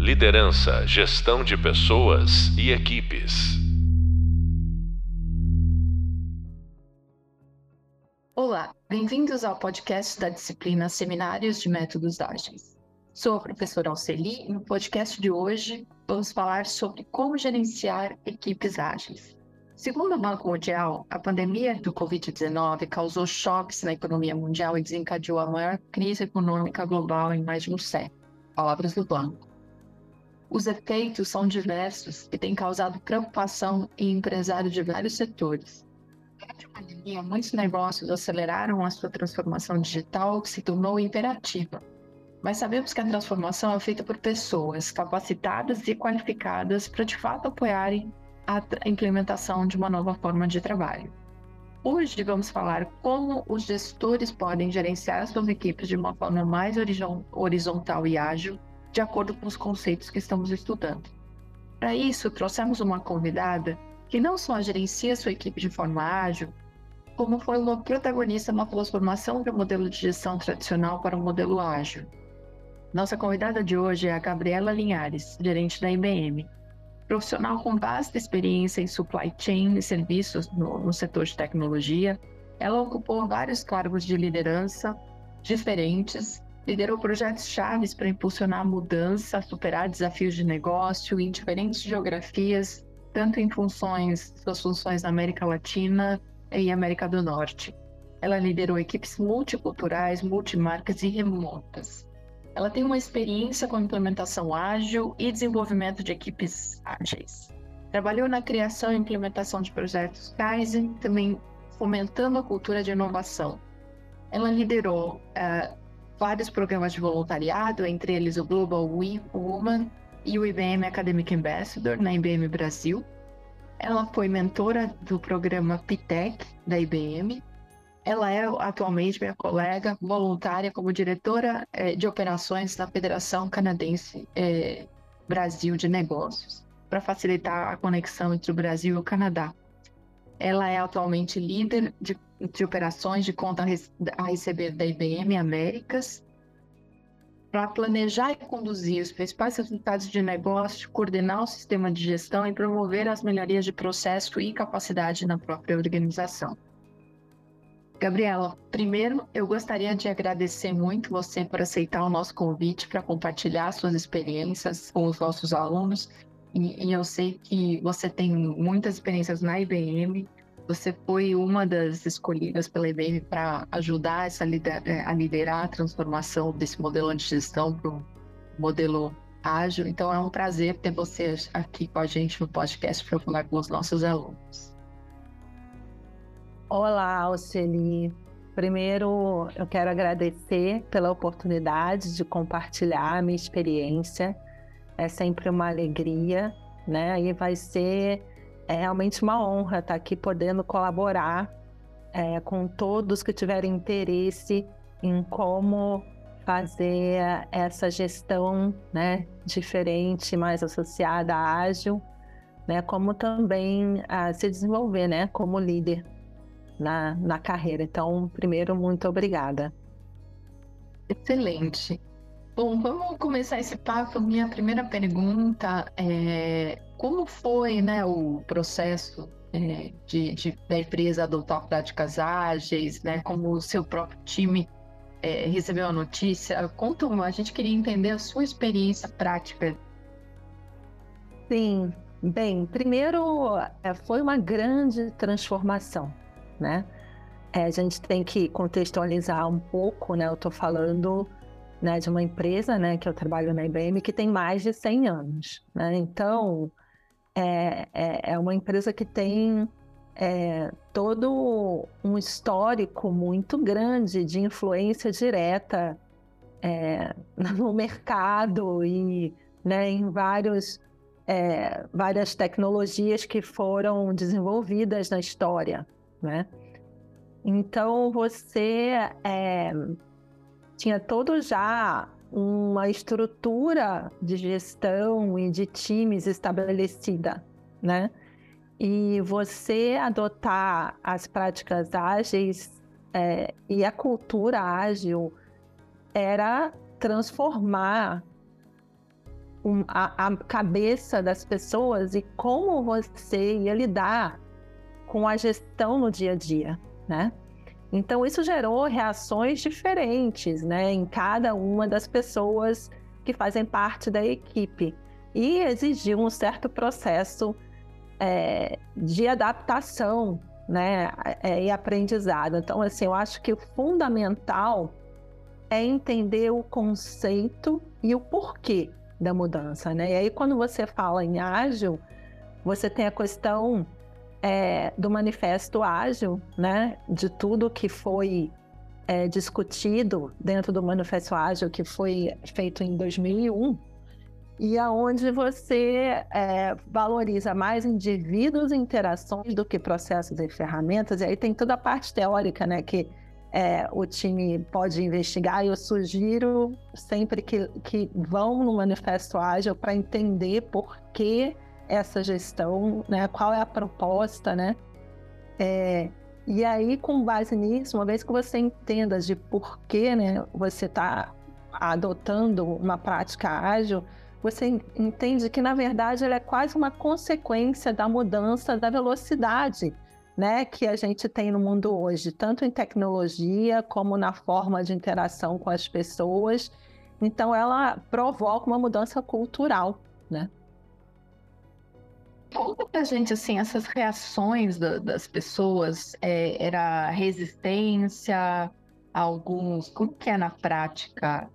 Liderança, gestão de pessoas e equipes. Olá, bem-vindos ao podcast da disciplina Seminários de Métodos Ágeis. Sou a professora Alceli e no podcast de hoje vamos falar sobre como gerenciar equipes ágeis. Segundo o Banco Mundial, a pandemia do Covid-19 causou choques na economia mundial e desencadeou a maior crise econômica global em mais de um século. Palavras do banco. Os efeitos são diversos e têm causado preocupação em empresários de vários setores. Durante a pandemia, muitos negócios aceleraram a sua transformação digital, que se tornou imperativa. Mas sabemos que a transformação é feita por pessoas capacitadas e qualificadas para de fato apoiarem a implementação de uma nova forma de trabalho. Hoje vamos falar como os gestores podem gerenciar suas equipes de uma forma mais horizontal e ágil, de acordo com os conceitos que estamos estudando. Para isso, trouxemos uma convidada que não só gerencia sua equipe de forma ágil, como foi uma protagonista na transformação do modelo de gestão tradicional para o modelo ágil. Nossa convidada de hoje é a Gabriela Linhares, gerente da IBM, profissional com vasta experiência em supply chain e serviços no, no setor de tecnologia. Ela ocupou vários cargos de liderança diferentes, liderou projetos chaves para impulsionar a mudança, superar desafios de negócio em diferentes geografias, tanto em funções, suas funções na América Latina e América do Norte. Ela liderou equipes multiculturais, multimarcas e remotas. Ela tem uma experiência com implementação ágil e desenvolvimento de equipes ágeis. Trabalhou na criação e implementação de projetos Kaizen, também fomentando a cultura de inovação. Ela liderou uh, vários programas de voluntariado, entre eles o Global Woman e o IBM Academic Ambassador na IBM Brasil. Ela foi mentora do programa PITEC da IBM ela é atualmente minha colega voluntária como diretora é, de operações da Federação Canadense é, Brasil de Negócios, para facilitar a conexão entre o Brasil e o Canadá. Ela é atualmente líder de, de operações de conta a receber da IBM Américas, para planejar e conduzir os principais resultados de negócio, coordenar o sistema de gestão e promover as melhorias de processo e capacidade na própria organização. Gabriela, primeiro eu gostaria de agradecer muito você por aceitar o nosso convite para compartilhar suas experiências com os nossos alunos. E, e, eu sei que você tem muitas experiências na IBM. Você foi uma das escolhidas pela IBM para ajudar essa lider, é, a liderar a transformação desse modelo de gestão para o modelo ágil. Então é um prazer ter você aqui com a gente no podcast para falar com os nossos alunos. Olá, Alceli. Primeiro, eu quero agradecer pela oportunidade de compartilhar a minha experiência. É sempre uma alegria, né? E vai ser é, realmente uma honra estar aqui podendo colaborar é, com todos que tiverem interesse em como fazer essa gestão né, diferente, mais associada à ágil, né, como também a se desenvolver né, como líder na, na carreira. Então, primeiro, muito obrigada. Excelente. Bom, vamos começar esse papo. Minha primeira pergunta é como foi né, o processo é, de, de, da empresa adotar práticas ágeis, né, como o seu próprio time é, recebeu a notícia? Conta, a gente queria entender a sua experiência prática. Sim, bem, primeiro é, foi uma grande transformação né? É, a gente tem que contextualizar um pouco, né? Eu estou falando né, de uma empresa, né, que eu trabalho na IBM, que tem mais de 100 anos, né? Então, é, é, é uma empresa que tem é, todo um histórico muito grande de influência direta é, no mercado e né, em vários, é, várias tecnologias que foram desenvolvidas na história, né? Então você é, tinha todo já uma estrutura de gestão e de times estabelecida, né? E você adotar as práticas ágeis é, e a cultura ágil era transformar um, a, a cabeça das pessoas e como você ia lidar com a gestão no dia a dia, né? Então isso gerou reações diferentes, né, em cada uma das pessoas que fazem parte da equipe e exigiu um certo processo é, de adaptação, né, é, e aprendizado. Então, assim, eu acho que o fundamental é entender o conceito e o porquê da mudança, né? E aí, quando você fala em ágil, você tem a questão é, do manifesto ágil, né? De tudo que foi é, discutido dentro do manifesto ágil que foi feito em 2001 e aonde você é, valoriza mais indivíduos e interações do que processos e ferramentas. E aí tem toda a parte teórica, né? Que é, o time pode investigar, e eu sugiro sempre que, que vão no Manifesto Ágil para entender por que essa gestão, né? qual é a proposta, né? É, e aí, com base nisso, uma vez que você entenda de por que né, você está adotando uma prática ágil, você entende que, na verdade, ela é quase uma consequência da mudança da velocidade né, que a gente tem no mundo hoje, tanto em tecnologia como na forma de interação com as pessoas. Então, ela provoca uma mudança cultural, né? Conta pra gente, assim, essas reações da, das pessoas, é, era resistência, alguns, como que é na prática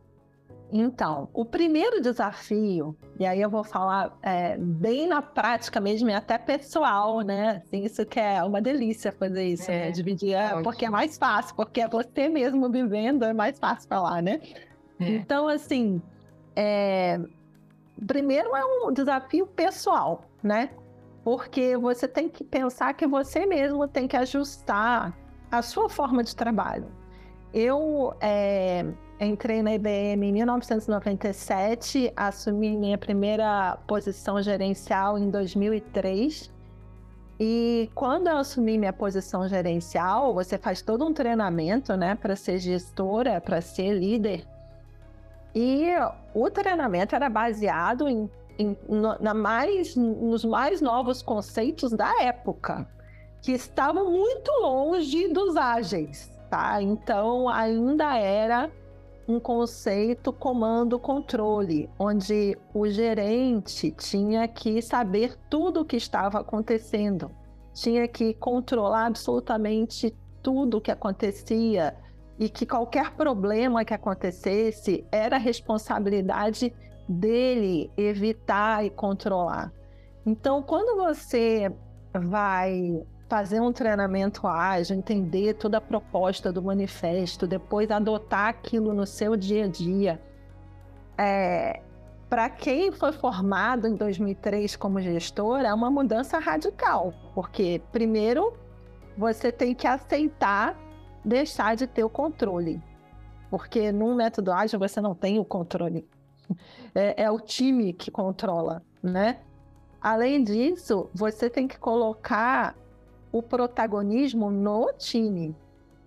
então, o primeiro desafio, e aí eu vou falar é, bem na prática mesmo, e até pessoal, né? Assim, isso que é uma delícia fazer isso, né? é, né? Dividir, é, porque é mais fácil, porque é você mesmo vivendo, é mais fácil falar, né? É. Então, assim, é, primeiro é um desafio pessoal, né? Porque você tem que pensar que você mesmo tem que ajustar a sua forma de trabalho. Eu é, entrei na IBM em 1997, assumi minha primeira posição gerencial em 2003. E quando eu assumi minha posição gerencial, você faz todo um treinamento, né, para ser gestora, para ser líder. E o treinamento era baseado em, na mais, nos mais novos conceitos da época, que estavam muito longe dos ágeis, tá? Então ainda era um conceito comando-controle, onde o gerente tinha que saber tudo o que estava acontecendo, tinha que controlar absolutamente tudo o que acontecia e que qualquer problema que acontecesse era responsabilidade dele evitar e controlar. Então, quando você vai fazer um treinamento ágil, entender toda a proposta do manifesto, depois adotar aquilo no seu dia a dia. É, para quem foi formado em 2003 como gestor, é uma mudança radical, porque, primeiro, você tem que aceitar deixar de ter o controle, porque num método ágil você não tem o controle, é, é o time que controla, né? Além disso, você tem que colocar o protagonismo no time.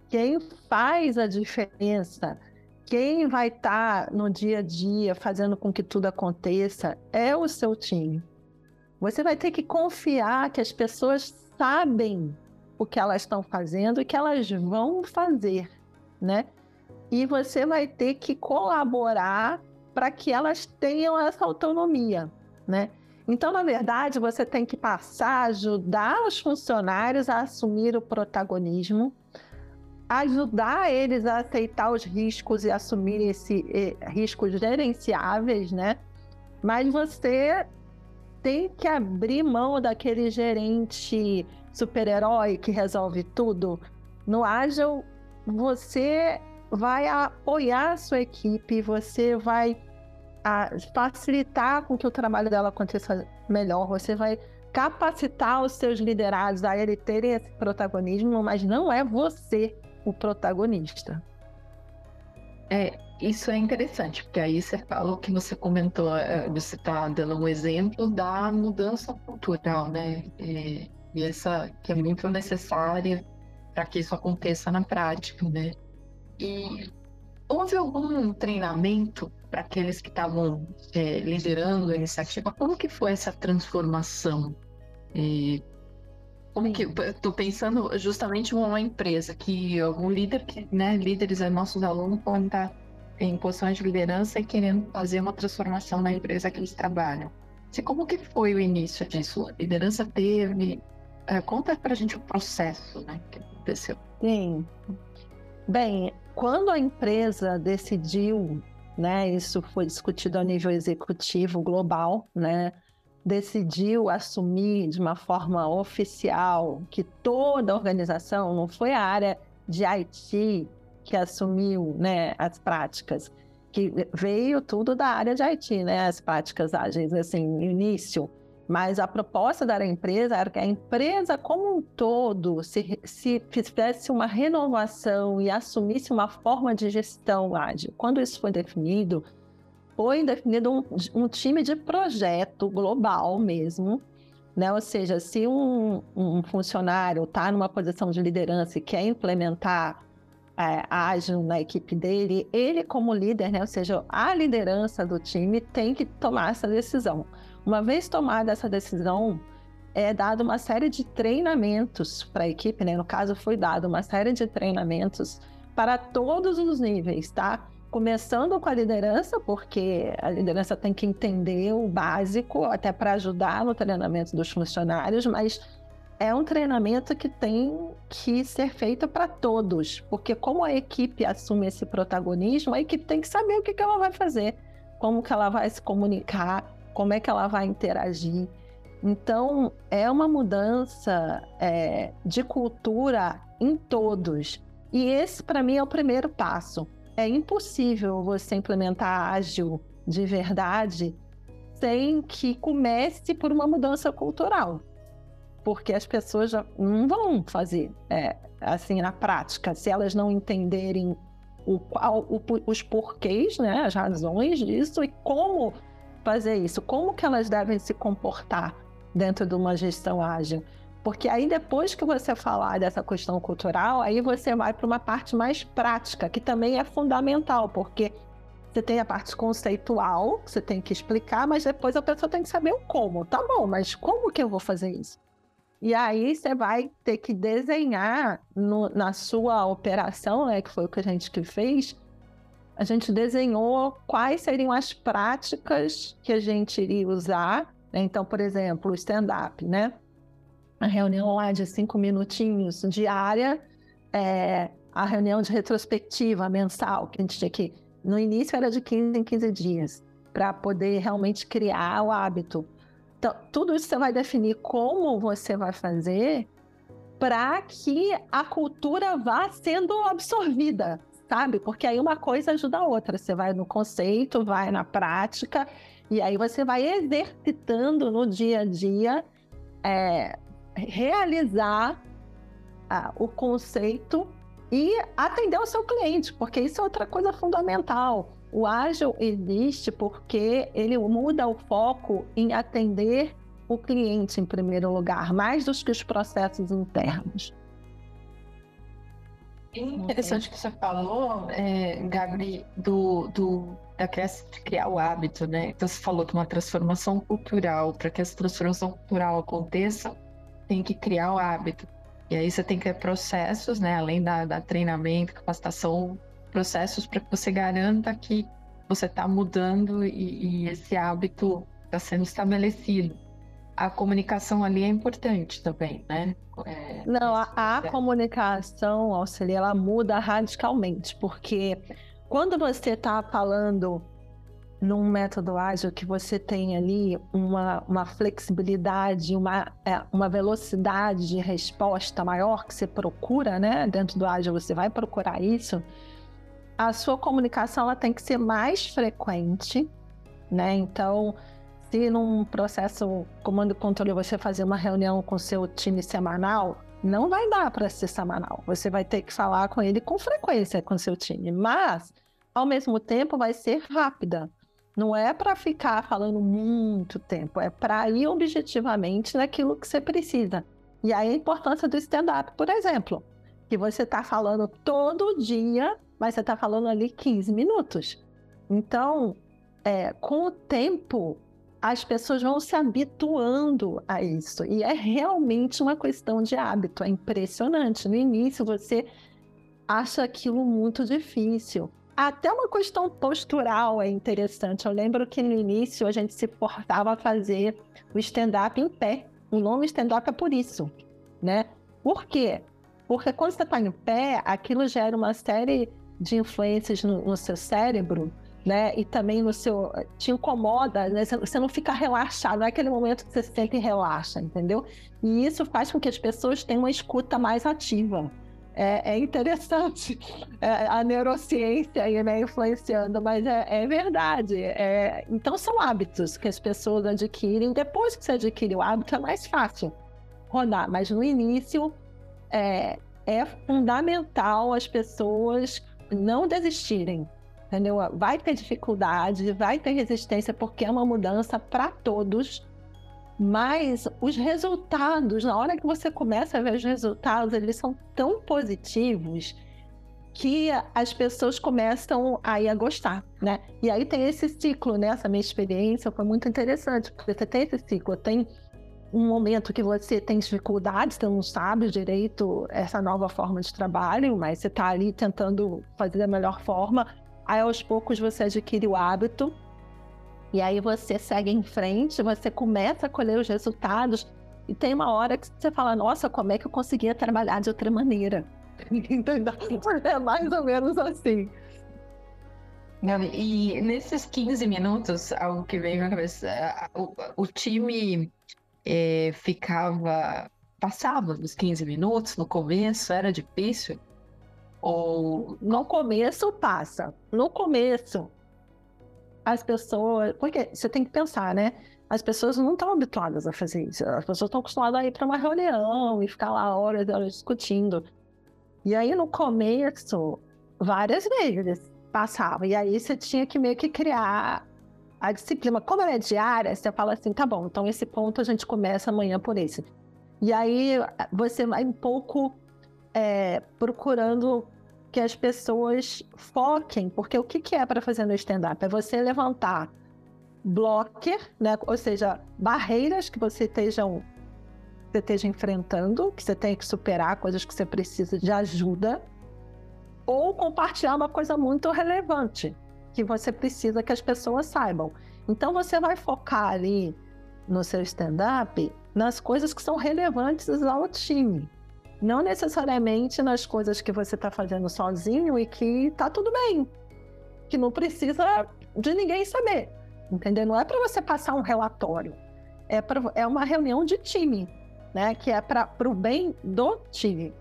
Quem faz a diferença, quem vai estar tá no dia a dia fazendo com que tudo aconteça é o seu time. Você vai ter que confiar que as pessoas sabem o que elas estão fazendo e que elas vão fazer, né? E você vai ter que colaborar para que elas tenham essa autonomia, né? Então, na verdade, você tem que passar ajudar os funcionários a assumir o protagonismo, ajudar eles a aceitar os riscos e assumir esses eh, riscos gerenciáveis, né? Mas você tem que abrir mão daquele gerente super-herói que resolve tudo. No Ágil, você vai apoiar a sua equipe, você vai a facilitar com que o trabalho dela aconteça melhor, você vai capacitar os seus liderados a ele terem esse protagonismo, mas não é você o protagonista. É, isso é interessante, porque aí você fala o que você comentou, é, você está dando um exemplo da mudança cultural, né? E, e essa que é muito necessária para que isso aconteça na prática, né? E houve algum treinamento para aqueles que estavam é, liderando a iniciativa? Como que foi essa transformação? E como que estou pensando justamente uma empresa que algum líder, que, né, líderes, nossos alunos podem estar em posições de liderança e querendo fazer uma transformação na empresa que eles trabalham. E como que foi o início disso? A liderança teve? É, conta para a gente o processo, né, que aconteceu. Sim. Bem, quando a empresa decidiu, né, isso foi discutido a nível executivo global, né, decidiu assumir de uma forma oficial que toda a organização, não foi a área de IT que assumiu né, as práticas, que veio tudo da área de IT, né, as práticas ágeis, assim, no início. Mas a proposta da empresa era que a empresa como um todo se, se fizesse uma renovação e assumisse uma forma de gestão ágil. Quando isso foi definido, foi definido um, um time de projeto global mesmo, né? Ou seja, se um, um funcionário está numa posição de liderança e quer implementar é, ágil na equipe dele, ele como líder, né? Ou seja, a liderança do time tem que tomar essa decisão. Uma vez tomada essa decisão, é dado uma série de treinamentos para a equipe, né? No caso, foi dado uma série de treinamentos para todos os níveis, tá? Começando com a liderança, porque a liderança tem que entender o básico, até para ajudar no treinamento dos funcionários, mas é um treinamento que tem que ser feito para todos, porque como a equipe assume esse protagonismo, a equipe tem que saber o que, que ela vai fazer, como que ela vai se comunicar, como é que ela vai interagir. Então, é uma mudança é, de cultura em todos. E esse, para mim, é o primeiro passo. É impossível você implementar ágil de verdade sem que comece por uma mudança cultural. Porque as pessoas já não vão fazer é, assim na prática, se elas não entenderem o, o, os porquês, né, as razões disso e como fazer isso? Como que elas devem se comportar dentro de uma gestão ágil? Porque aí depois que você falar dessa questão cultural, aí você vai para uma parte mais prática, que também é fundamental, porque você tem a parte conceitual, que você tem que explicar, mas depois a pessoa tem que saber o como. Tá bom, mas como que eu vou fazer isso? E aí você vai ter que desenhar no, na sua operação, né, que foi o que a gente que fez, a gente desenhou quais seriam as práticas que a gente iria usar. Né? Então, por exemplo, o stand-up, né? A reunião lá de cinco minutinhos diária, é, a reunião de retrospectiva mensal, que a gente tinha que. No início era de 15 em 15 dias, para poder realmente criar o hábito. Então, tudo isso você vai definir como você vai fazer para que a cultura vá sendo absorvida, sabe? Porque aí uma coisa ajuda a outra. Você vai no conceito, vai na prática, e aí você vai exercitando no dia a dia é, realizar ah, o conceito e atender o seu cliente, porque isso é outra coisa fundamental. O ágil existe porque ele muda o foco em atender o cliente em primeiro lugar, mais do que os processos internos. Interessante que você falou, é, Gabi, do, do, da criação, de criar o hábito, né? Então você falou que uma transformação cultural, para que essa transformação cultural aconteça, tem que criar o hábito. E aí você tem que ter processos, né? Além da, da treinamento, capacitação, processos para que você garanta que você está mudando e, e esse hábito está sendo estabelecido a comunicação ali é importante também, né? É, Não, a, a é. comunicação, auxiliar, ela muda radicalmente, porque quando você está falando num método ágil que você tem ali uma, uma flexibilidade, uma, é, uma velocidade de resposta maior que você procura, né? Dentro do ágil você vai procurar isso. A sua comunicação ela tem que ser mais frequente, né? Então, se num processo comando e controle você fazer uma reunião com seu time semanal, não vai dar para ser semanal. Você vai ter que falar com ele com frequência com seu time, mas ao mesmo tempo vai ser rápida. Não é para ficar falando muito tempo, é para ir objetivamente naquilo que você precisa. E aí a importância do stand-up, por exemplo. que você está falando todo dia, mas você está falando ali 15 minutos. Então, é, com o tempo, as pessoas vão se habituando a isso. E é realmente uma questão de hábito. É impressionante. No início, você acha aquilo muito difícil. Até uma questão postural é interessante. Eu lembro que no início a gente se portava a fazer o stand-up em pé. O nome stand-up é por isso, né? Por quê? Porque quando você está em pé, aquilo gera uma série de influências no, no seu cérebro né? E também no seu. te incomoda, né? Você não fica relaxado, não é aquele momento que você se sente e relaxa, entendeu? E isso faz com que as pessoas tenham uma escuta mais ativa. É, é interessante é, a neurociência aí, né, influenciando, mas é, é verdade. É, então, são hábitos que as pessoas adquirem. Depois que você adquire o hábito, é mais fácil rodar, mas no início é, é fundamental as pessoas não desistirem, entendeu? Vai ter dificuldade, vai ter resistência, porque é uma mudança para todos. Mas os resultados, na hora que você começa a ver os resultados, eles são tão positivos que as pessoas começam aí a gostar, né? E aí tem esse ciclo, né? Essa minha experiência foi muito interessante, porque você tem esse ciclo, tem um momento que você tem dificuldades, você não sabe direito essa nova forma de trabalho, mas você está ali tentando fazer da melhor forma. Aí aos poucos você adquire o hábito e aí você segue em frente, você começa a colher os resultados e tem uma hora que você fala, nossa, como é que eu conseguia trabalhar de outra maneira? Entendeu? É mais ou menos assim. E nesses 15 minutos, algo que veio na cabeça, o, o time é, ficava, passava dos 15 minutos no começo, era difícil? Ou no começo passa. No começo, as pessoas. Porque você tem que pensar, né? As pessoas não estão habituadas a fazer isso. As pessoas estão acostumadas a ir para uma reunião e ficar lá horas e horas discutindo. E aí, no começo, várias vezes passava. E aí, você tinha que meio que criar a disciplina. Como ela é diária, você fala assim: tá bom, então esse ponto a gente começa amanhã por esse. E aí, você vai um pouco é, procurando que as pessoas foquem, porque o que, que é para fazer no stand-up? É você levantar blocker, né? ou seja, barreiras que você esteja, você esteja enfrentando, que você tem que superar, coisas que você precisa de ajuda, ou compartilhar uma coisa muito relevante, que você precisa que as pessoas saibam. Então você vai focar ali no seu stand-up nas coisas que são relevantes ao time. Não necessariamente nas coisas que você está fazendo sozinho e que tá tudo bem. Que não precisa de ninguém saber. Entendeu? Não é para você passar um relatório. É, pra, é uma reunião de time, né? Que é para o bem do time.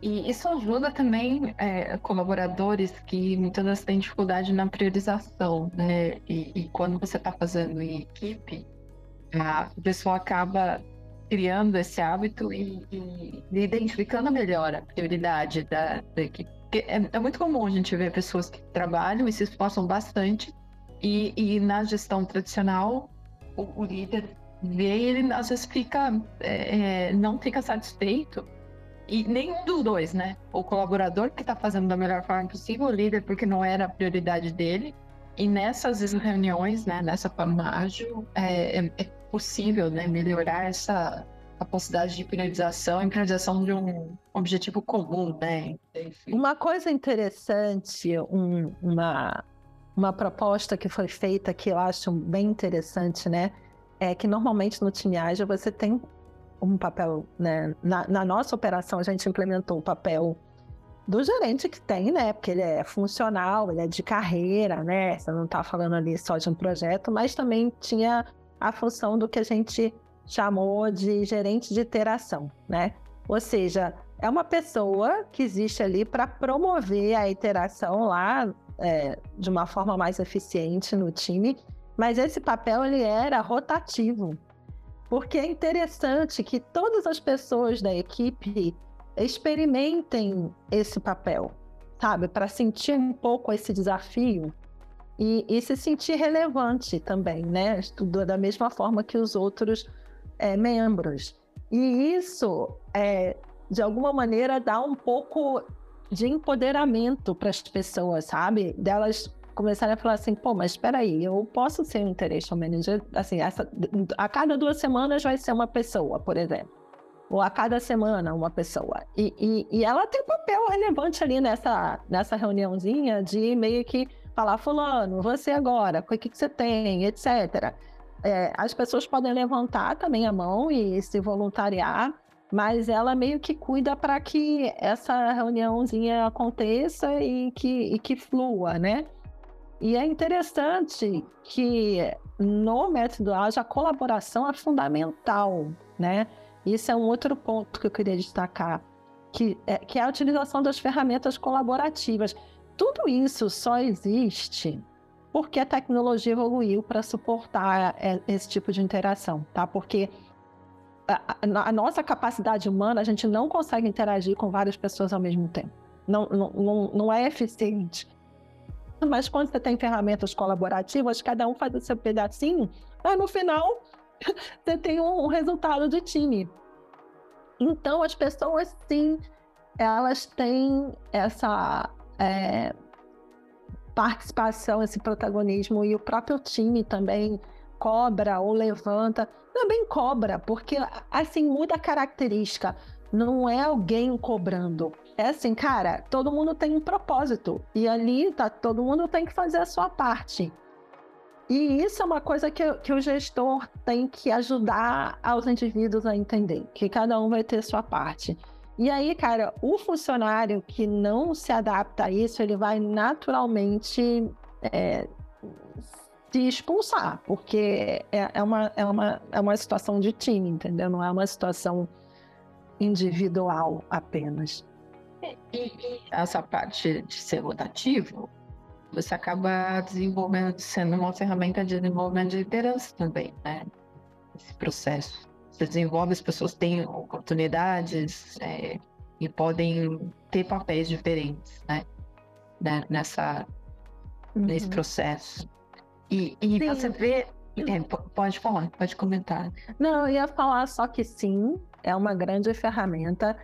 E isso ajuda também é, colaboradores que muitas vezes têm dificuldade na priorização, né? E, e quando você está fazendo em equipe, a pessoa acaba criando esse hábito e, e, identificando melhor a prioridade da, da equipe. É, é, muito comum a gente ver pessoas que trabalham e se esforçam bastante e, e na gestão tradicional o, o, líder vê ele às vezes fica é, é, não fica satisfeito e nenhum dos dois, né? O colaborador que está fazendo da melhor forma possível, o líder porque não era a prioridade dele e nessas reuniões, né, nessa forma ágil, é, é, é possível né, melhorar essa capacidade de priorização e priorização de um objetivo comum, né? Uma coisa interessante, um, uma, uma proposta que foi feita que eu acho bem interessante, né? É que normalmente no time ágil você tem um papel, né? Na, na nossa operação a gente implementou o papel do gerente que tem, né? Porque ele é funcional, ele é de carreira, né? Você não está falando ali só de um projeto, mas também tinha a função do que a gente chamou de gerente de interação, né? Ou seja, é uma pessoa que existe ali para promover a interação lá é, de uma forma mais eficiente no time, mas esse papel ele era rotativo, porque é interessante que todas as pessoas da equipe experimentem esse papel, sabe, para sentir um pouco esse desafio e, e, se sentir relevante também, né? Estudou da mesma forma que os outros é, membros. E isso é, de alguma maneira, dar um pouco de empoderamento para as pessoas, sabe? Delas começarem a falar assim, pô, mas espera aí, eu posso ser um interesse manager, assim, essa, a cada duas semanas vai ser uma pessoa, por exemplo. Ou a cada semana uma pessoa. E, e, e ela tem um papel relevante ali nessa, nessa reuniãozinha de meio que falar, fulano, você agora, o que, que você tem, etc. É, as pessoas podem levantar também a mão e se voluntariar, mas ela meio que cuida para que essa reuniãozinha aconteça e que, e que flua, né? E é interessante que no método ágil a colaboração é fundamental, né? Isso é um outro ponto que eu queria destacar, que é, que é a utilização das ferramentas colaborativas. Tudo isso só existe porque a tecnologia evoluiu para suportar é, esse tipo de interação, tá? Porque a, a, nossa capacidade humana, a gente não consegue interagir com várias pessoas ao mesmo tempo. Não, não, não, é eficiente. Mas quando você tem ferramentas colaborativas, cada um faz o seu pedacinho, mas no final você tem um, resultado de time. Então as pessoas sim, elas têm essa é, participação, esse protagonismo e o próprio time também cobra ou levanta, também cobra, porque assim muda a característica. Não é alguém cobrando, é assim, cara, todo mundo tem um propósito. E ali tá, todo mundo tem que fazer a sua parte. E isso é uma coisa que, que o gestor tem que ajudar aos indivíduos a entender, que cada um vai ter sua parte. E aí, cara, o funcionário que não se adapta a isso, ele vai naturalmente é, se expulsar, porque é, é, uma, é, uma, é uma situação de time, entendeu? Não é uma situação individual apenas. E, essa parte de ser rotativo, você acaba desenvolvendo, sendo uma ferramenta de desenvolvimento de liderança também, né? Esse processo. Você desenvolve, as pessoas têm oportunidades é, e podem ter papéis diferentes, né? né? Nessa, uhum. Nesse processo. E, e você vê. É, pode falar, pode comentar. Não, eu ia falar só que sim, é uma grande ferramenta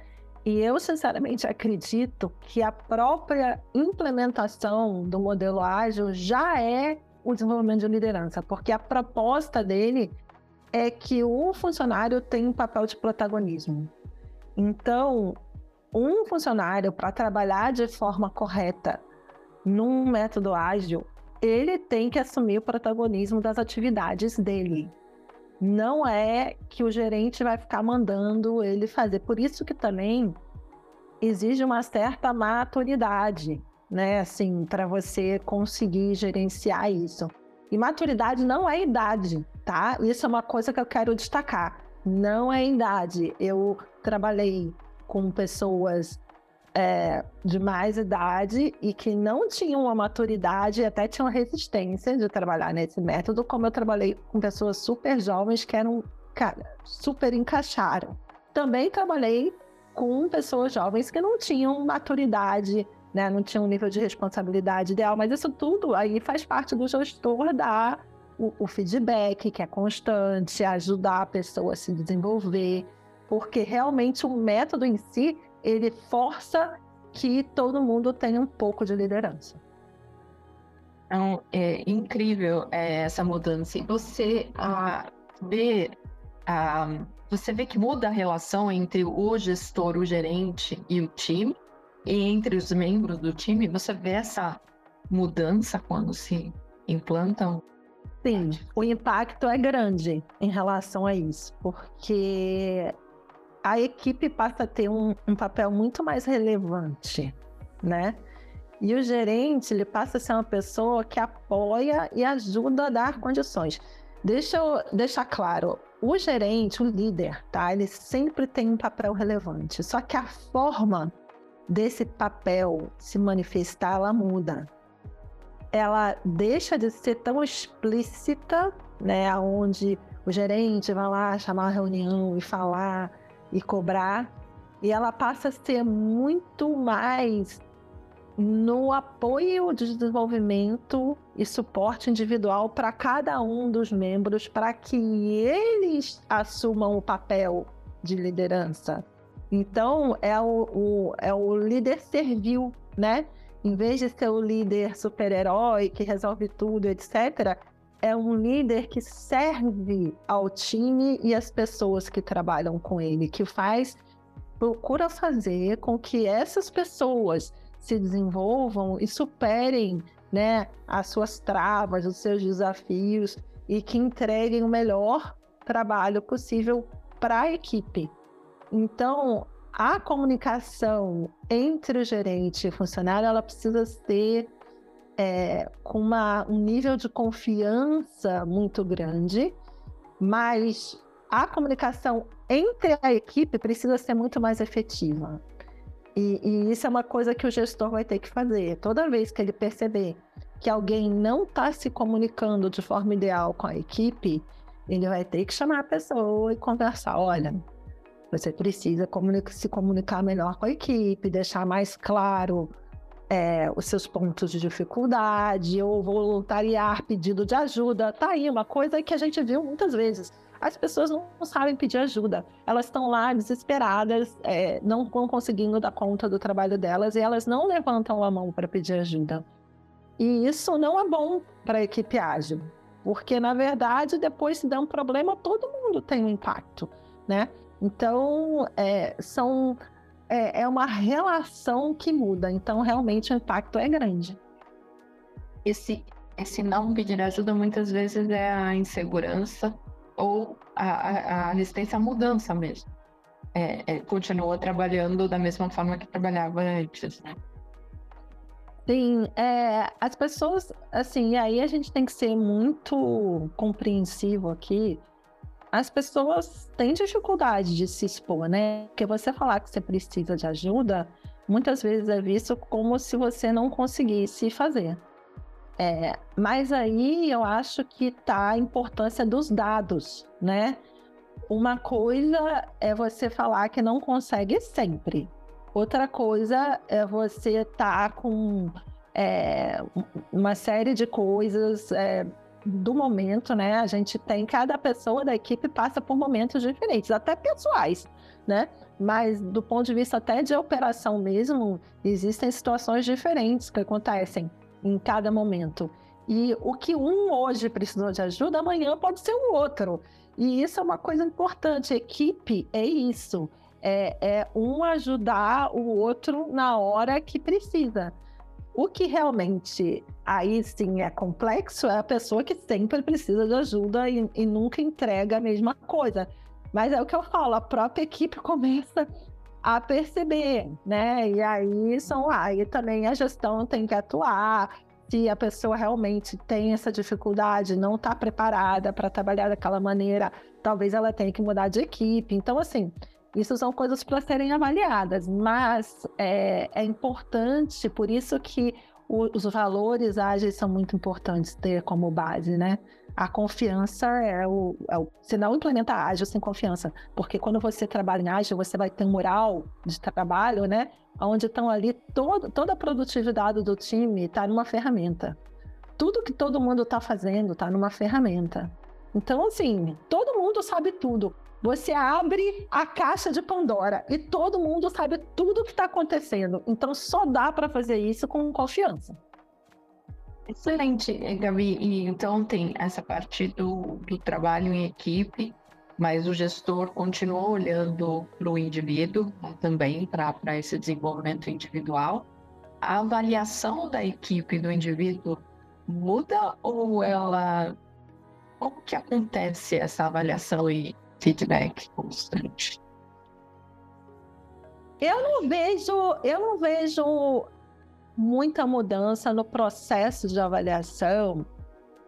e eu, sinceramente, acredito que a própria implementação do modelo ágil já é o desenvolvimento de liderança, porque a proposta dele é que o funcionário tem um papel de protagonismo. Então, um funcionário, para trabalhar de forma correta num método ágil, ele tem que assumir o protagonismo das atividades dele não é que o gerente vai ficar mandando ele fazer. Por isso que também exige uma certa maturidade, né? Assim, para você conseguir gerenciar isso. E maturidade não é idade, tá? Isso é uma coisa que eu quero destacar. Não é idade. Eu trabalhei com pessoas é, de mais idade e que não tinham uma maturidade, até tinham resistência de trabalhar nesse método, como eu trabalhei com pessoas super jovens que eram, cara, super encaixaram. Também trabalhei com pessoas jovens que não tinham maturidade, né, não tinham um nível de responsabilidade ideal, mas isso tudo aí faz parte do gestor dar o, o feedback, que é constante, ajudar a pessoa a se desenvolver, porque realmente o método em si ele força que todo mundo tenha um pouco de liderança. Então, é incrível é, essa mudança. Você ah, vê, ah, você vê que muda a relação entre o gestor, o gerente e o time, e entre os membros do time. Você vê essa mudança quando se implantam? Sim, o impacto é grande em relação a isso, porque a equipe passa a ter um, um papel muito mais relevante, né? E o gerente, ele passa a ser uma pessoa que apoia e ajuda a dar condições. Deixa eu deixar claro, o gerente, o líder, tá? Ele sempre tem um papel relevante. Só que a forma desse papel se manifestar, ela muda. Ela deixa de ser tão explícita, né? Onde o gerente vai lá chamar uma reunião e falar e cobrar, e ela passa a ser muito mais no apoio de desenvolvimento e suporte individual para cada um dos membros, para que eles assumam o papel de liderança, Então, é o, o, é o líder servil, né? Em vez de ser o líder super-herói que resolve tudo, etc., é um líder que serve ao time e às pessoas que trabalham com ele, que faz, procura fazer com que essas pessoas se desenvolvam e superem né, as suas travas, os seus desafios e que entreguem o melhor trabalho possível para a equipe. Então, a comunicação entre o gerente e o funcionário, ela precisa ser é, com uma, um nível de confiança muito grande, mas a comunicação entre a equipe precisa ser muito mais efetiva. E, e, isso é uma coisa que o gestor vai ter que fazer. Toda vez que ele perceber que alguém não está se comunicando de forma ideal com a equipe, ele vai ter que chamar a pessoa e conversar. Olha, você precisa comunica se comunicar melhor com a equipe, deixar mais claro é, os seus pontos de dificuldade, ou voluntariar pedido de ajuda. Tá aí uma coisa que a gente viu muitas vezes. As pessoas não sabem pedir ajuda. Elas estão lá desesperadas, é, não estão conseguindo dar conta do trabalho delas e elas não levantam a mão para pedir ajuda. E isso não é bom para a equipe ágil, porque na verdade depois se der um problema todo mundo tem um impacto, né? Então é, são é, é uma relação que muda. Então realmente o impacto é grande. Esse esse não pedir ajuda muitas vezes é a insegurança ou a, a, resistência à mudança mesmo. É, é, continua trabalhando da mesma forma que trabalhava antes, né? Sim, é, as pessoas, assim, aí a gente tem que ser muito compreensivo aqui. As pessoas têm dificuldade de se expor, né? Porque você falar que você precisa de ajuda, muitas vezes é visto como se você não conseguisse fazer. É, mas aí eu acho que está a importância dos dados, né? Uma coisa é você falar que não consegue sempre. Outra coisa é você estar tá com é, uma série de coisas é, do momento, né? A gente tem, cada pessoa da equipe passa por momentos diferentes, até pessoais, né? Mas do ponto de vista até de operação mesmo, existem situações diferentes que acontecem em cada momento. E o que um hoje precisou de ajuda, amanhã pode ser o outro. E isso é uma coisa importante. Equipe é isso é, é um ajudar o outro na hora que precisa. O que realmente aí sim é complexo é a pessoa que sempre precisa de ajuda e, e, nunca entrega a mesma coisa. Mas é o que eu falo, a própria equipe começa a perceber, né? E aí são aí também a gestão tem que atuar. Se a pessoa realmente tem essa dificuldade, não está preparada para trabalhar daquela maneira, talvez ela tenha que mudar de equipe. Então, assim, isso são coisas para serem avaliadas, mas é, é importante, por isso que os valores ágeis são muito importantes ter como base, né? A confiança é o, é o. Você não implementa ágil sem confiança, porque quando você trabalha em ágil, você vai ter um mural de trabalho, né? Onde estão ali todo, toda a produtividade do time está numa ferramenta. Tudo que todo mundo está fazendo está numa ferramenta. Então, assim, todo mundo sabe tudo. Você abre a caixa de Pandora e todo mundo sabe tudo o que está acontecendo. Então só dá para fazer isso com confiança. Excelente, Gabi. E então tem essa parte do, do trabalho em equipe, mas o gestor continua olhando para o indivíduo né, também, para esse desenvolvimento individual. A avaliação da equipe do indivíduo muda ou ela. Como que acontece essa avaliação e feedback constante. Eu não vejo, eu não vejo muita mudança no processo de avaliação,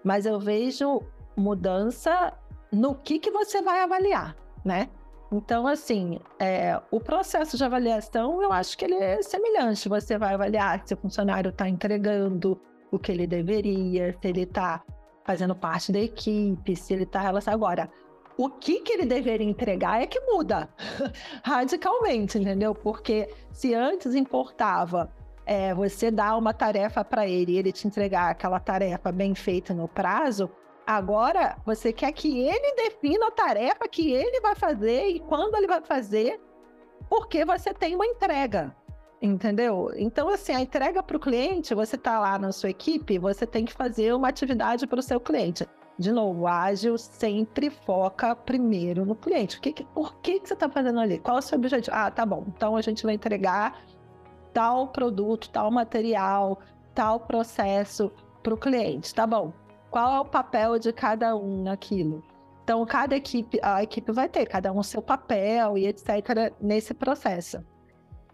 mas eu vejo mudança no que, que você vai avaliar, né? Então, assim, é, o processo de avaliação, eu acho que ele é semelhante. Você vai avaliar se o funcionário está entregando o que ele deveria, se ele está fazendo parte da equipe, se ele está relacionado. Agora, o que, que ele deveria entregar é que muda radicalmente, entendeu? Porque se antes importava é, você dar uma tarefa para ele e ele te entregar aquela tarefa bem feita no prazo, agora você quer que ele defina a tarefa que ele vai fazer e quando ele vai fazer. porque você tem uma entrega, entendeu? Então, assim, a entrega para o cliente, você está lá na sua equipe, você tem que fazer uma atividade para o seu cliente. De novo, ágil sempre foca primeiro no cliente. O que, que por que, que você está fazendo ali? Qual é o seu objetivo? Ah, tá bom. Então a gente vai entregar tal produto, tal material, tal processo para o cliente. Tá bom. Qual é o papel de cada um naquilo? Então, cada equipe, a equipe vai ter cada um seu papel e etc. nesse processo.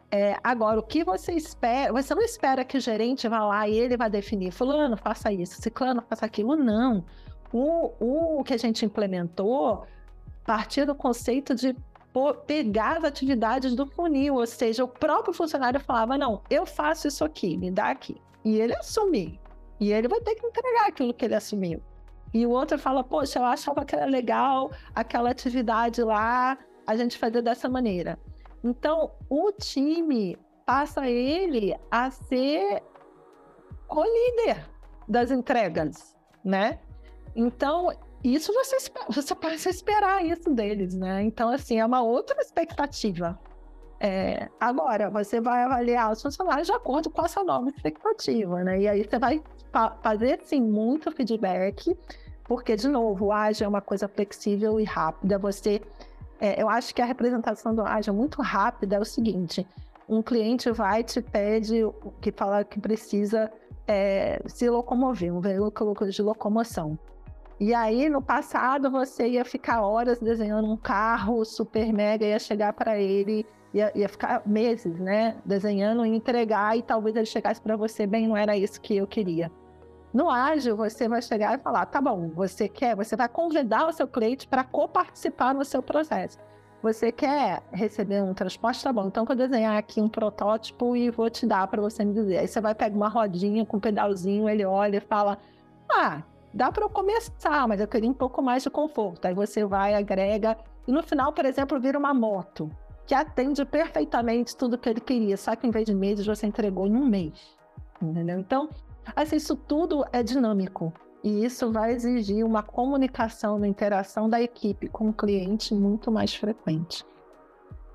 É, agora, o que você espera? Você não espera que o gerente vá lá e ele vai definir, fulano, faça isso, ciclano, faça aquilo. Não. O, o que a gente implementou partir do conceito de pegar as atividades do funil, ou seja, o próprio funcionário falava: não, eu faço isso aqui, me dá aqui. E ele assumir. E ele vai ter que entregar aquilo que ele assumiu. E o outro fala: poxa, eu achava que era legal aquela atividade lá, a gente fazer dessa maneira. Então, o time passa ele a ser o líder das entregas, né? Então, isso você, você passa a esperar isso deles, né? Então, assim, é uma outra expectativa. É, agora, você vai avaliar os funcionários de acordo com essa nova expectativa, né? E aí você vai fazer, sim, muito feedback, porque, de novo, o ágil é uma coisa flexível e rápida. Você, é, eu acho que a representação do ágil muito rápida é o seguinte: um cliente vai te pede que fala que precisa é, se locomover, um veículo de locomoção. E aí, no passado, você ia ficar horas desenhando um carro super mega, ia chegar para ele, ia, ia, ficar meses, né? Desenhando e entregar, e talvez ele chegasse para você, bem, não era isso que eu queria. No ágil, você vai chegar e falar: tá bom, você quer, você vai convidar o seu cliente para coparticipar no seu processo. Você quer receber um transporte? Tá bom, então vou desenhar aqui um protótipo e vou te dar para você me dizer. Aí você vai pegar uma rodinha com um pedalzinho, ele olha e fala: ah, dá para eu começar, mas eu queria um pouco mais de conforto. Aí você vai, agrega, e no final, por exemplo, vira uma moto que atende perfeitamente tudo que ele queria, só que em vez de meses você entregou em um mês. Entendeu? Então, assim, isso tudo é dinâmico. E isso vai exigir uma comunicação, uma interação da equipe com o cliente muito mais frequente.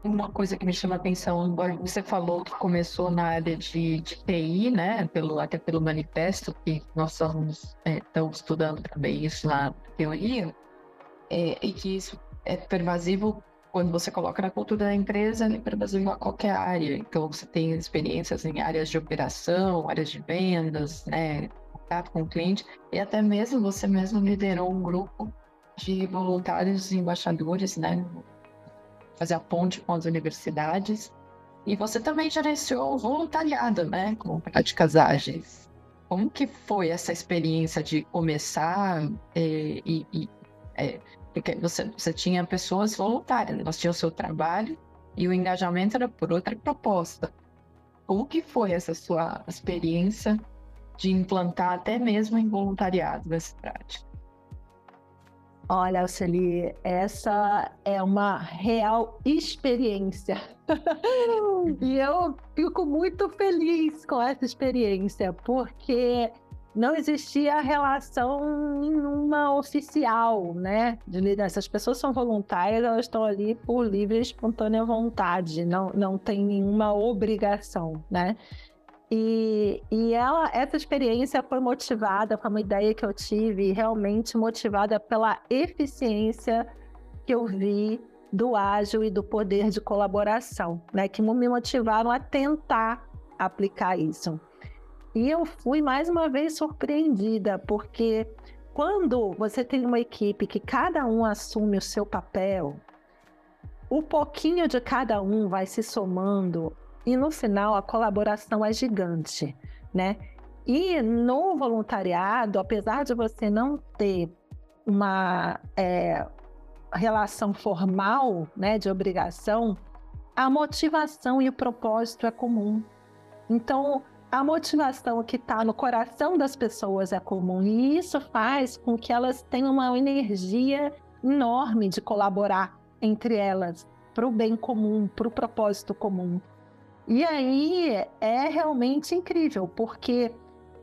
Uma coisa que me chama a atenção, você falou que começou na área de, de TI, né? Pelo, até pelo manifesto, que nós estamos, é, estudando também isso na teoria, é, e que isso é pervasivo quando você coloca na cultura da empresa, é pervasivo a qualquer área. Então, você tem experiências em áreas de operação, áreas de vendas, né? Contato com o cliente, e até mesmo você mesmo liderou um grupo de voluntários e embaixadores, né? Fazer a ponte com as universidades. E você também gerenciou o voluntariado, né, com práticas ágeis. Como que foi essa experiência de começar é, e, e é, porque você, você tinha pessoas voluntárias, elas tinham o seu trabalho e o engajamento era por outra proposta. Como que foi essa sua experiência de implantar até mesmo em voluntariado essa prática? Olha, Alceli, essa é uma real experiência. e eu fico muito feliz com essa experiência, porque não existia relação nenhuma oficial, né, de liderança. As pessoas são voluntárias, elas estão ali por livre e espontânea vontade, não, não tem nenhuma obrigação, né? E, e ela, essa experiência foi motivada, foi uma ideia que eu tive, realmente motivada pela eficiência que eu vi do ágil e do poder de colaboração, né? Que me motivaram a tentar aplicar isso. E eu fui mais uma vez surpreendida, porque quando você tem uma equipe que cada um assume o seu papel, o pouquinho de cada um vai se somando e no final a colaboração é gigante, né? E no voluntariado, apesar de você não ter uma é, relação formal, né, de obrigação, a motivação e o propósito é comum. Então, a motivação que está no coração das pessoas é comum e isso faz com que elas tenham uma energia enorme de colaborar entre elas para o bem comum, para o propósito comum. E aí é realmente incrível, porque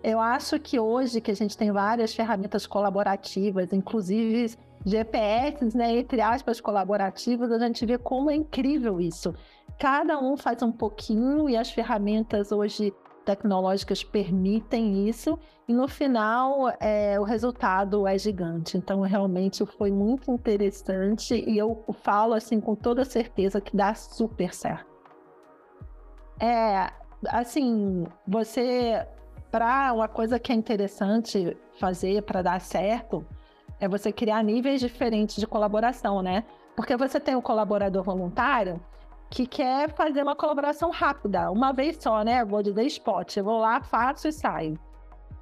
eu acho que hoje que a gente tem várias ferramentas colaborativas, inclusive GPS, né, entre aspas, colaborativos, a gente vê como é incrível isso. Cada um faz um pouquinho e as ferramentas hoje tecnológicas permitem isso, e no final é, o resultado é gigante. Então, realmente foi muito interessante e eu falo assim com toda certeza que dá super certo. É, assim, você, para uma coisa que é interessante fazer para dar certo, é você criar níveis diferentes de colaboração, né? Porque você tem o colaborador voluntário, que quer fazer uma colaboração rápida, uma vez só, né? Vou dizer spot, eu vou lá, faço e saio.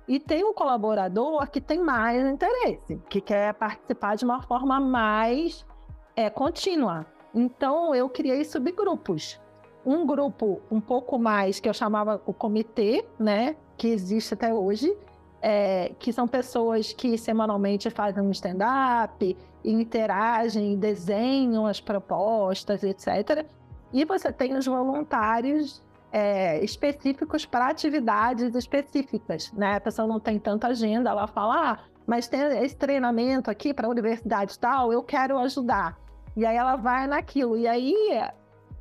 E tem um colaborador que tem mais interesse, que quer participar de uma forma mais é, contínua. Então, eu criei subgrupos. Um grupo um pouco mais, que eu chamava o comitê, né? Que existe até hoje, é, que são pessoas que semanalmente fazem um stand-up, interagem, desenham as propostas, etc. E você tem os voluntários é, específicos para atividades específicas, né? A pessoa não tem tanta agenda, ela fala, ah, mas tem esse treinamento aqui para a universidade tal, eu quero ajudar. E aí ela vai naquilo. E aí,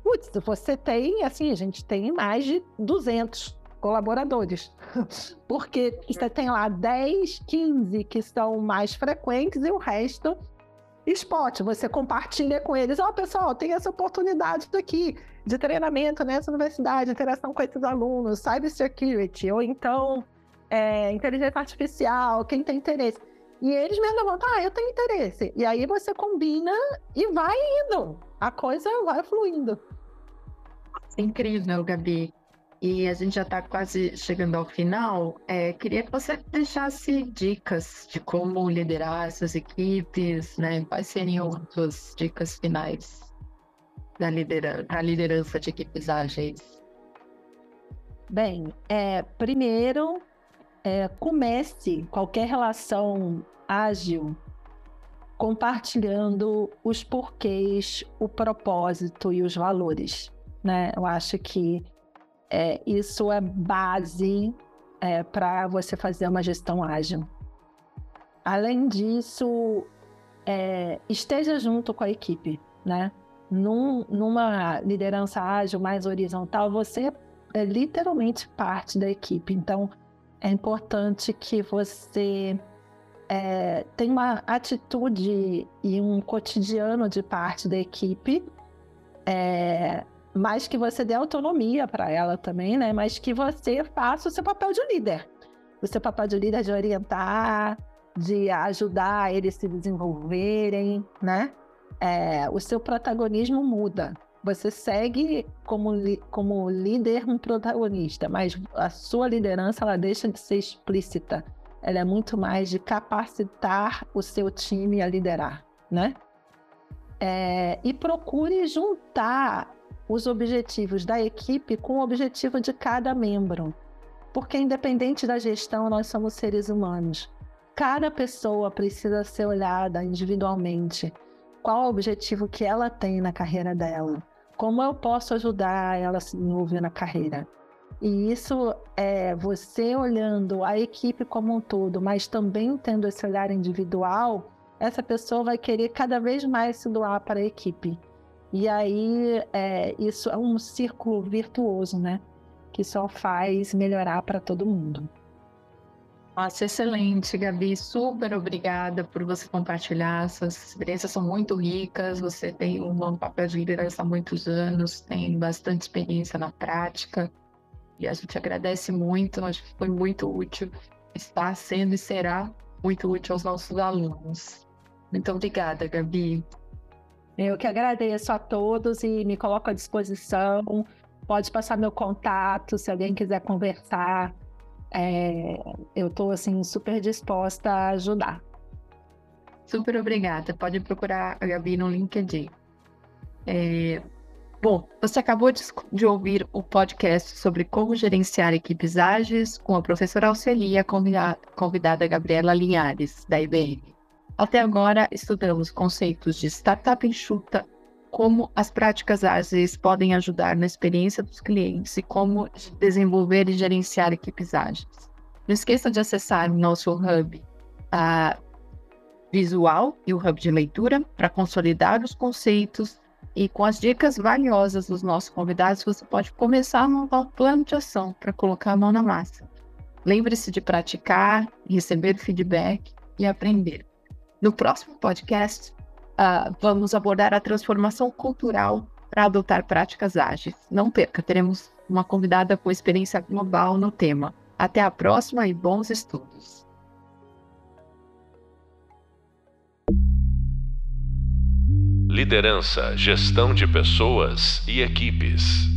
putz, você tem, assim, a gente tem mais de 200 colaboradores. Porque você tem lá 10, 15 que são mais frequentes e o resto spot, você compartilha com eles, ó, oh, pessoal, tem essa oportunidade aqui de treinamento nessa universidade, interação com esses alunos, cybersecurity, ou então é, inteligência artificial, quem tem interesse. E eles me levantam, ah, eu tenho interesse. E aí você combina e vai indo. A coisa vai fluindo. Incrível, Gabi. E a gente já está quase chegando ao final. É, queria que você deixasse dicas de como liderar essas equipes, né? Quais seriam as suas dicas finais da liderança, liderança de equipes ágeis? Bem, é, primeiro, é, comece qualquer relação ágil compartilhando os porquês, o propósito e os valores. Né? Eu acho que é, isso é base é, para você fazer uma gestão ágil. Além disso, é, esteja junto com a equipe, né? Num, numa liderança ágil mais horizontal, você é literalmente parte da equipe. Então, é importante que você é, tenha uma atitude e um cotidiano de parte da equipe é, mas que você dê autonomia para ela também, né? Mas que você faça o seu papel de líder. O seu papel de líder de orientar, de ajudar eles se desenvolverem, né? É, o seu protagonismo muda. Você segue como, como líder um protagonista, mas a sua liderança ela deixa de ser explícita. Ela é muito mais de capacitar o seu time a liderar, né? É, e procure juntar os objetivos da equipe com o objetivo de cada membro. Porque, independente da gestão, nós somos seres humanos. Cada pessoa precisa ser olhada individualmente. Qual o objetivo que ela tem na carreira dela? Como eu posso ajudar ela a se desenvolver na carreira? E isso é você olhando a equipe como um todo, mas também tendo esse olhar individual, essa pessoa vai querer cada vez mais se doar para a equipe. E aí, é, isso é um círculo virtuoso, né? Que só faz melhorar para todo mundo. Nossa, excelente, Gabi. Super obrigada por você compartilhar. Essas experiências são muito ricas. Você tem um papel de liderança há muitos anos, tem bastante experiência na prática. E a gente agradece muito. Acho que foi muito útil. Está sendo e será muito útil aos nossos alunos. Muito obrigada, Gabi. Eu que agradeço a todos e me coloco à disposição. Pode passar meu contato se alguém quiser conversar. É, eu estou assim super disposta a ajudar. Super obrigada. Pode procurar a Gabi no LinkedIn. É, bom, você acabou de, de, ouvir o podcast sobre como gerenciar equipes ágeis com a professora Auxília, convidada, convidada Gabriela Linhares, da IBM. Até agora, estudamos conceitos de startup enxuta, como as práticas ágeis podem ajudar na experiência dos clientes e como desenvolver e gerenciar equipes ágeis. Não esqueça de acessar o nosso hub, uh, visual e o hub de leitura para consolidar os conceitos e com as dicas valiosas dos nossos convidados, você pode começar um plano de ação para colocar a mão na massa. Lembre-se de praticar, receber feedback e aprender. No próximo podcast, uh, vamos abordar a transformação cultural para adotar práticas ágeis. Não perca, teremos uma convidada com experiência global no tema. Até a próxima e bons estudos! Liderança, gestão de pessoas e equipes.